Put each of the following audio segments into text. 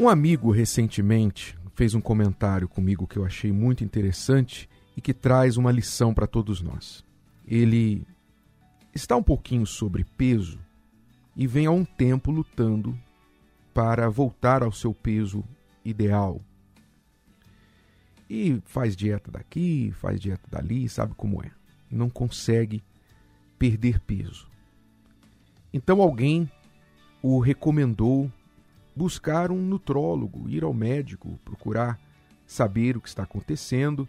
Um amigo recentemente fez um comentário comigo que eu achei muito interessante e que traz uma lição para todos nós. Ele está um pouquinho sobre peso e vem há um tempo lutando para voltar ao seu peso ideal. E faz dieta daqui, faz dieta dali, sabe como é. Não consegue perder peso. Então alguém o recomendou buscar um nutrólogo, ir ao médico, procurar saber o que está acontecendo,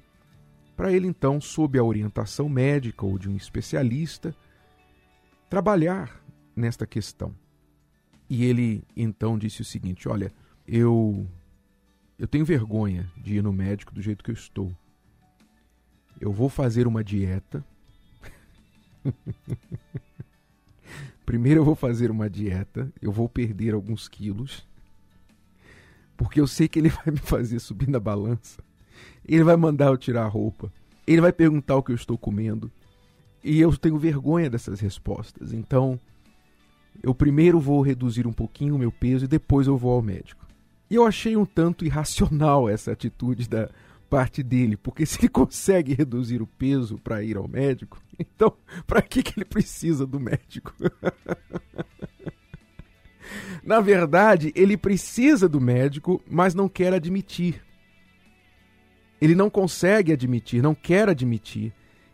para ele então, sob a orientação médica ou de um especialista, trabalhar nesta questão. E ele então disse o seguinte: Olha, eu eu tenho vergonha de ir no médico do jeito que eu estou. Eu vou fazer uma dieta. Primeiro eu vou fazer uma dieta, eu vou perder alguns quilos porque eu sei que ele vai me fazer subir na balança. Ele vai mandar eu tirar a roupa. Ele vai perguntar o que eu estou comendo. E eu tenho vergonha dessas respostas. Então, eu primeiro vou reduzir um pouquinho o meu peso e depois eu vou ao médico. E eu achei um tanto irracional essa atitude da parte dele, porque se ele consegue reduzir o peso para ir ao médico, então para que, que ele precisa do médico? Na verdade, ele precisa do médico, mas não quer admitir. Ele não consegue admitir, não quer admitir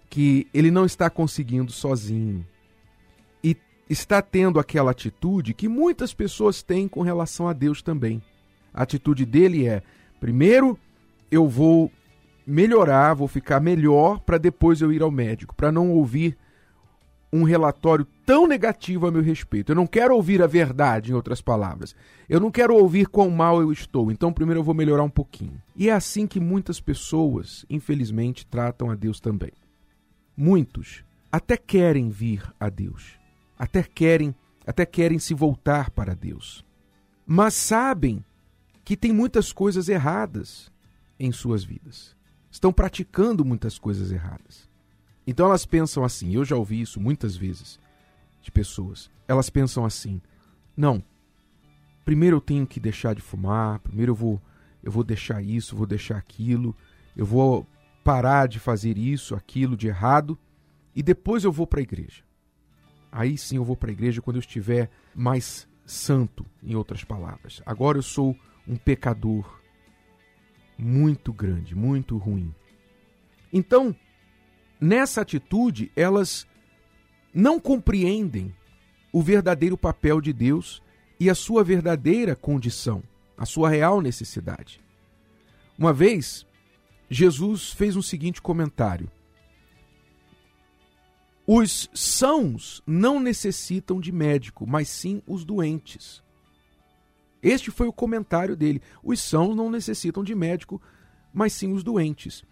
que ele não está conseguindo sozinho. E está tendo aquela atitude que muitas pessoas têm com relação a Deus também. A atitude dele é: primeiro eu vou melhorar, vou ficar melhor para depois eu ir ao médico, para não ouvir um relatório tão negativo a meu respeito. Eu não quero ouvir a verdade, em outras palavras. Eu não quero ouvir quão mal eu estou. Então, primeiro eu vou melhorar um pouquinho. E é assim que muitas pessoas, infelizmente, tratam a Deus também. Muitos até querem vir a Deus, até querem, até querem se voltar para Deus. Mas sabem que tem muitas coisas erradas em suas vidas. Estão praticando muitas coisas erradas. Então elas pensam assim, eu já ouvi isso muitas vezes de pessoas. Elas pensam assim: "Não. Primeiro eu tenho que deixar de fumar, primeiro eu vou eu vou deixar isso, vou deixar aquilo, eu vou parar de fazer isso, aquilo de errado e depois eu vou para a igreja. Aí sim eu vou para a igreja quando eu estiver mais santo, em outras palavras. Agora eu sou um pecador muito grande, muito ruim. Então, nessa atitude, elas não compreendem o verdadeiro papel de Deus e a sua verdadeira condição, a sua real necessidade. Uma vez, Jesus fez um seguinte comentário: Os sãos não necessitam de médico, mas sim os doentes. Este foi o comentário dele. Os sãos não necessitam de médico, mas sim os doentes.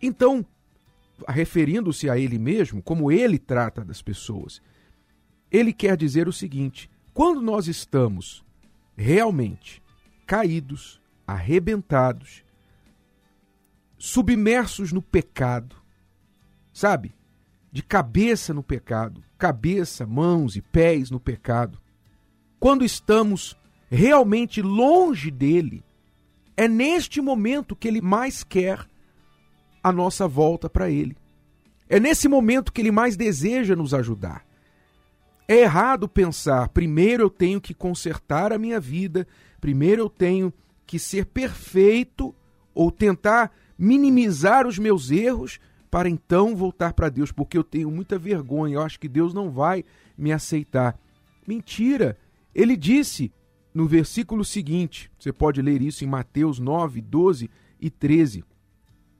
Então, referindo-se a ele mesmo, como ele trata das pessoas, ele quer dizer o seguinte: quando nós estamos realmente caídos, arrebentados, submersos no pecado, sabe? De cabeça no pecado, cabeça, mãos e pés no pecado. Quando estamos realmente longe dele, é neste momento que ele mais quer a nossa volta para Ele. É nesse momento que Ele mais deseja nos ajudar. É errado pensar, primeiro eu tenho que consertar a minha vida, primeiro eu tenho que ser perfeito ou tentar minimizar os meus erros para então voltar para Deus, porque eu tenho muita vergonha, eu acho que Deus não vai me aceitar. Mentira! Ele disse no versículo seguinte, você pode ler isso em Mateus 9, 12 e 13.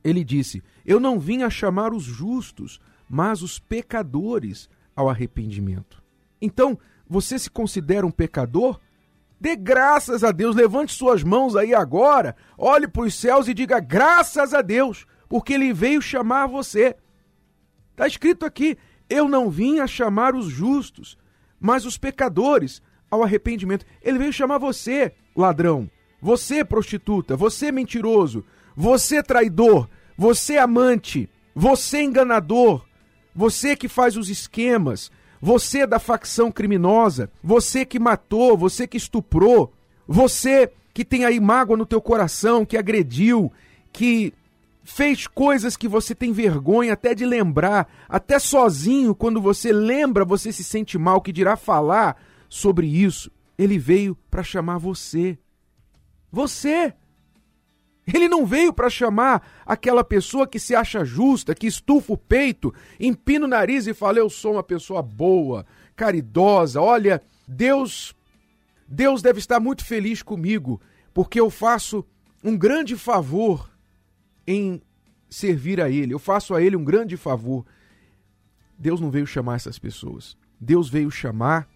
Ele disse: Eu não vim a chamar os justos, mas os pecadores ao arrependimento. Então, você se considera um pecador? Dê graças a Deus, levante suas mãos aí agora, olhe para os céus e diga graças a Deus, porque Ele veio chamar você. Está escrito aqui: Eu não vim a chamar os justos, mas os pecadores ao arrependimento. Ele veio chamar você, ladrão, você, prostituta, você, mentiroso, você traidor, você amante, você enganador, você que faz os esquemas, você da facção criminosa, você que matou, você que estuprou, você que tem aí mágoa no teu coração, que agrediu, que fez coisas que você tem vergonha até de lembrar, até sozinho, quando você lembra, você se sente mal, que dirá falar sobre isso. Ele veio para chamar você. Você! Ele não veio para chamar aquela pessoa que se acha justa, que estufa o peito, empina o nariz e fala: Eu sou uma pessoa boa, caridosa. Olha, Deus, Deus deve estar muito feliz comigo, porque eu faço um grande favor em servir a Ele. Eu faço a Ele um grande favor. Deus não veio chamar essas pessoas. Deus veio chamar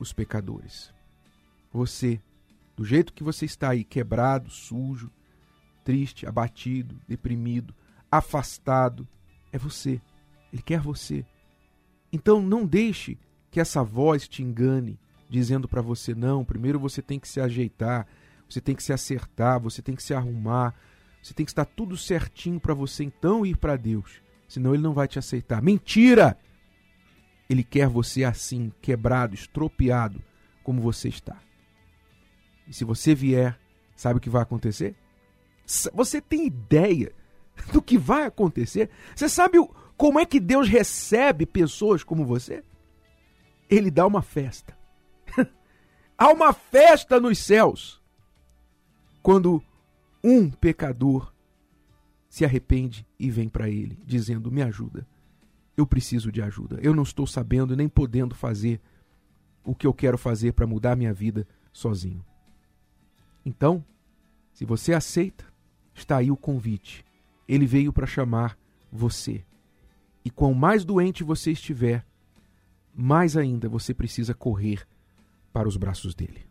os pecadores. Você, do jeito que você está aí, quebrado, sujo, triste, abatido, deprimido, afastado, é você. Ele quer você. Então não deixe que essa voz te engane, dizendo para você: não, primeiro você tem que se ajeitar, você tem que se acertar, você tem que se arrumar, você tem que estar tudo certinho para você então ir para Deus. Senão ele não vai te aceitar. Mentira! Ele quer você assim, quebrado, estropiado, como você está. E se você vier, sabe o que vai acontecer? Você tem ideia do que vai acontecer? Você sabe como é que Deus recebe pessoas como você? Ele dá uma festa. Há uma festa nos céus quando um pecador se arrepende e vem para ele, dizendo: Me ajuda, eu preciso de ajuda. Eu não estou sabendo nem podendo fazer o que eu quero fazer para mudar minha vida sozinho. Então, se você aceita, está aí o convite. Ele veio para chamar você. E quanto mais doente você estiver, mais ainda você precisa correr para os braços dele.